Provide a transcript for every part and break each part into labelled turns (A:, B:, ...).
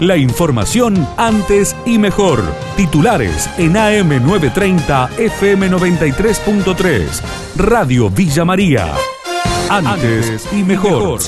A: La información antes y mejor. Titulares en AM930 FM93.3. Radio Villa María. Antes y mejor.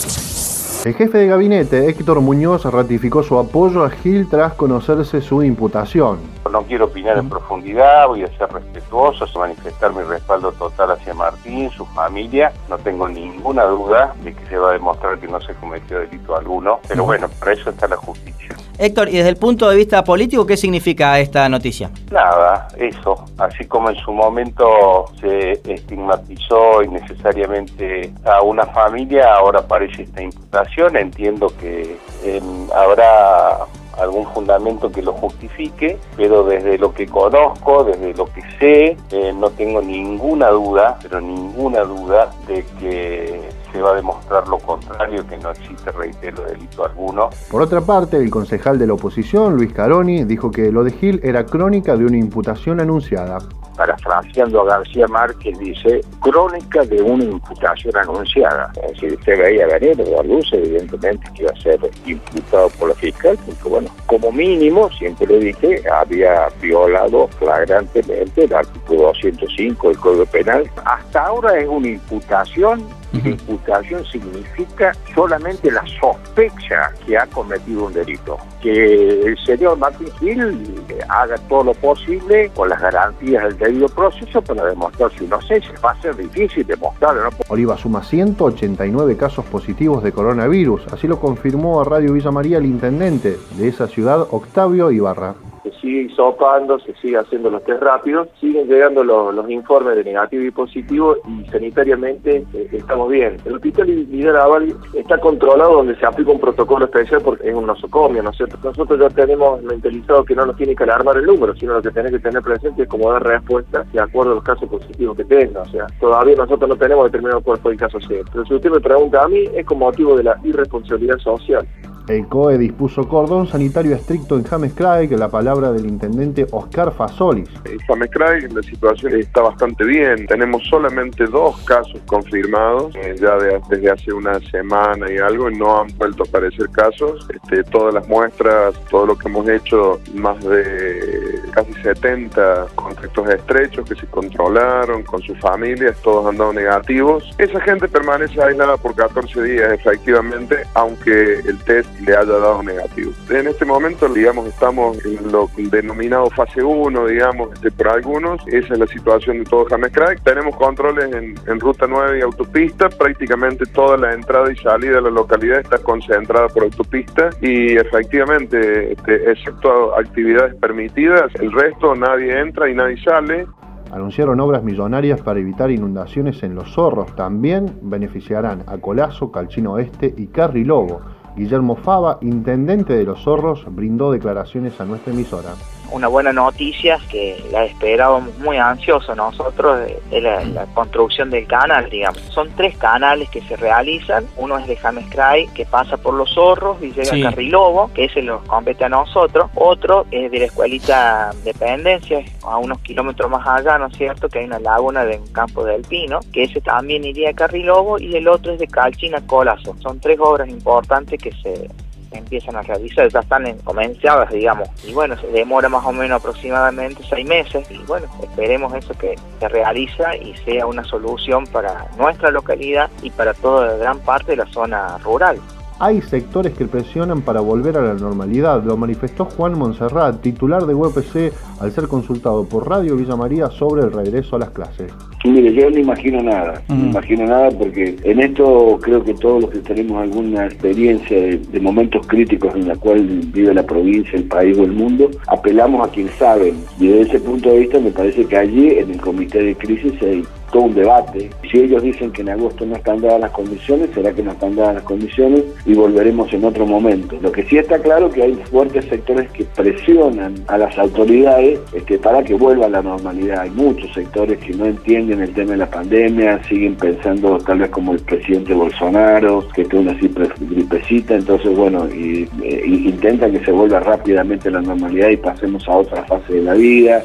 B: El jefe de gabinete, Héctor Muñoz, ratificó su apoyo a Gil tras conocerse su imputación.
C: No quiero opinar en profundidad, voy a ser respetuoso, manifestar mi respaldo total hacia Martín, su familia. No tengo ninguna duda de que se va a demostrar que no se cometió delito alguno, pero bueno, para eso está la justicia.
D: Héctor, y desde el punto de vista político, ¿qué significa esta noticia?
C: Nada, eso. Así como en su momento se estigmatizó innecesariamente a una familia, ahora aparece esta imputación. Entiendo que em, habrá algún fundamento que lo justifique, pero desde lo que conozco, desde lo que sé, eh, no tengo ninguna duda, pero ninguna duda de que se va a demostrar lo contrario, que no existe, reitero, delito alguno.
B: Por otra parte, el concejal de la oposición, Luis Caroni, dijo que lo de Gil era crónica de una imputación anunciada
E: parafraseando a García Márquez, dice, crónica de una imputación anunciada. Es decir, usted veía venir la luz, evidentemente, que iba a ser imputado por la fiscal, porque bueno, como mínimo, siempre lo dije, había violado flagrantemente el artículo 205 del Código Penal. Hasta ahora es una imputación la imputación significa solamente la sospecha que ha cometido un delito. Que el señor Martín Gil haga todo lo posible con las garantías del debido proceso para demostrar su inocencia. Va a ser difícil demostrarlo. ¿no?
B: Oliva suma 189 casos positivos de coronavirus. Así lo confirmó a Radio Villa María el intendente de esa ciudad, Octavio Ibarra
F: sigue hisopando, se sigue haciendo los test rápidos, siguen llegando los, informes de negativo y positivo y sanitariamente eh, estamos bien. El hospital Aval está controlado donde se aplica un protocolo especial porque es un nosocomio. Nosotros ya tenemos mentalizado que no nos tiene que alarmar el número, sino lo que tenés que tener presente es cómo dar respuesta de acuerdo a los casos positivos que tenga. O sea, todavía nosotros no tenemos determinado fue el caso C. Pero si usted me pregunta a mí, es como motivo de la irresponsabilidad social.
B: El COE dispuso cordón sanitario estricto en James Craig, la palabra del intendente Oscar Fasolis.
G: En James Craig la situación está bastante bien. Tenemos solamente dos casos confirmados, eh, ya desde hace una semana y algo, y no han vuelto a aparecer casos. Este, todas las muestras, todo lo que hemos hecho, más de casi 70 contactos estrechos que se controlaron con sus familias, todos han dado negativos. Esa gente permanece aislada por 14 días, efectivamente, aunque el test le haya dado negativo. En este momento, digamos, estamos en lo denominado fase 1, digamos, este, por algunos. Esa es la situación de todo James. Tenemos controles en, Ruta 9 y autopista. Prácticamente toda la entrada y salida de la localidad está concentrada por autopista y efectivamente, este, excepto actividades permitidas, el resto nadie entra y nadie sale.
B: Anunciaron obras millonarias para evitar inundaciones en los zorros. También beneficiarán a Colazo, Calchino Oeste y Carrilobo. Guillermo Fava, intendente de Los Zorros, brindó declaraciones a nuestra emisora
H: una buena noticia que la esperábamos muy ansioso nosotros de, la, construcción del canal, digamos. Son tres canales que se realizan, uno es de James Cray, que pasa por Los Zorros y llega a Carrilobo, que ese nos compete a nosotros, otro es de la escuelita Dependencia, a unos kilómetros más allá, ¿no es cierto?, que hay una laguna de un campo del Pino, que ese también iría a Carrilobo, y el otro es de Calchina Colazo. Son tres obras importantes que se empiezan a realizar, ya están comenzadas, digamos, y bueno, se demora más o menos aproximadamente seis meses, y bueno, esperemos eso que se realiza y sea una solución para nuestra localidad y para toda gran parte de la zona rural.
B: Hay sectores que presionan para volver a la normalidad, lo manifestó Juan Monserrat, titular de UPC, al ser consultado por Radio Villa María sobre el regreso a las clases.
E: Mire, yo no imagino nada, no imagino nada porque en esto creo que todos los que tenemos alguna experiencia de, momentos críticos en la cual vive la provincia, el país o el mundo, apelamos a quien saben. Y desde ese punto de vista me parece que allí en el comité de crisis hay todo un debate. Si ellos dicen que en agosto no están dadas las condiciones, será que no están dadas las condiciones y volveremos en otro momento. Lo que sí está claro que hay fuertes sectores que presionan a las autoridades este, para que vuelva a la normalidad. Hay muchos sectores que no entienden el tema de la pandemia, siguen pensando tal vez como el presidente Bolsonaro, que tiene una simple gripecita, entonces bueno, y, e, intentan que se vuelva rápidamente la normalidad y pasemos a otra fase de la vida.